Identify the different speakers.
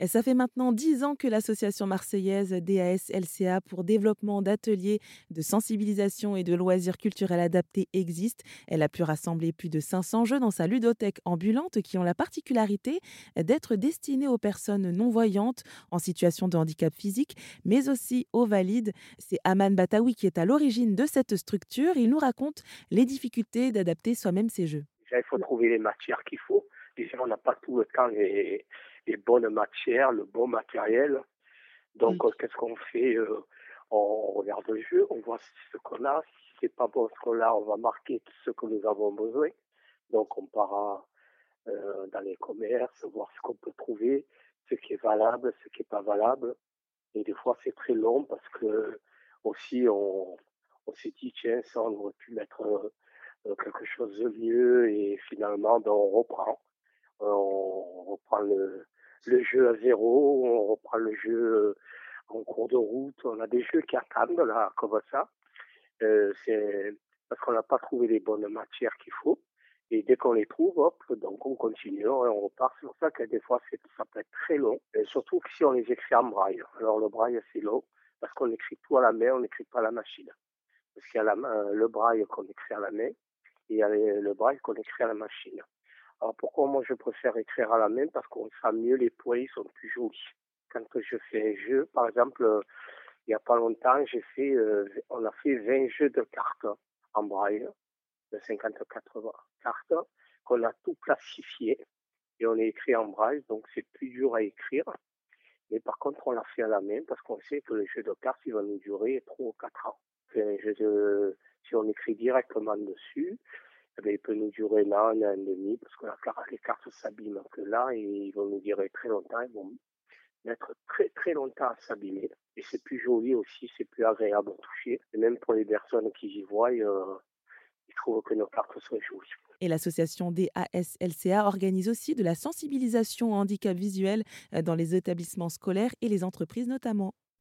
Speaker 1: Et ça fait maintenant dix ans que l'association marseillaise DAS-LCA pour développement d'ateliers de sensibilisation et de loisirs culturels adaptés existe. Elle a pu rassembler plus de 500 jeux dans sa ludothèque ambulante qui ont la particularité d'être destinés aux personnes non-voyantes en situation de handicap physique, mais aussi aux valides. C'est Aman Batawi qui est à l'origine de cette structure. Il nous raconte les difficultés d'adapter soi-même ces jeux.
Speaker 2: Il faut trouver les matières qu'il faut. Déjà, on n'a pas tout le temps les bonnes matières, le bon matériel. Donc, euh, qu'est-ce qu'on fait euh, On regarde le jeu, on voit ce qu'on a. Si c'est pas bon ce qu'on a, on va marquer ce que nous avons besoin. Donc, on part euh, dans les commerces, voir ce qu'on peut trouver, ce qui est valable, ce qui est pas valable. Et des fois, c'est très long parce que aussi, on, on s'est dit, tiens, ça, on aurait pu mettre quelque chose de mieux et finalement, ben, on reprend. on reprend le, le jeu à zéro, on reprend le jeu euh, en cours de route. On a des jeux qui attendent là, comme ça. Euh, c'est parce qu'on n'a pas trouvé les bonnes matières qu'il faut. Et dès qu'on les trouve, hop, donc on continue, on repart. C'est pour ça que des fois, ça peut être très long. Et surtout si on les écrit en braille. Alors le braille, c'est long parce qu'on écrit tout à la main, on n'écrit pas à la machine. Parce qu'il y a la, le braille qu'on écrit à la main et il y a le braille qu'on écrit à la machine. Moi je préfère écrire à la main? Parce qu'on sent mieux, les points sont plus jolis. Quand je fais un jeu, par exemple, euh, il n'y a pas longtemps, j'ai fait, euh, on a fait 20 jeux de cartes en braille, de 54 cartes, qu'on a tout classifié et on est écrit en braille, donc c'est plus dur à écrire. Mais par contre, on l'a fait à la main parce qu'on sait que le jeu de cartes, il va nous durer 3 ou 4 ans. si on écrit directement dessus, eh il peut nous durer là, un an et demi, parce que les cartes s'abîment que là, et ils vont nous durer très longtemps, ils vont mettre très très longtemps à s'abîmer. Et c'est plus joli aussi, c'est plus agréable à toucher. Et même pour les personnes qui y voient, euh, ils trouvent que nos cartes sont jolies.
Speaker 1: Et l'association DASLCA organise aussi de la sensibilisation au handicap visuel euh, dans les établissements scolaires et les entreprises notamment.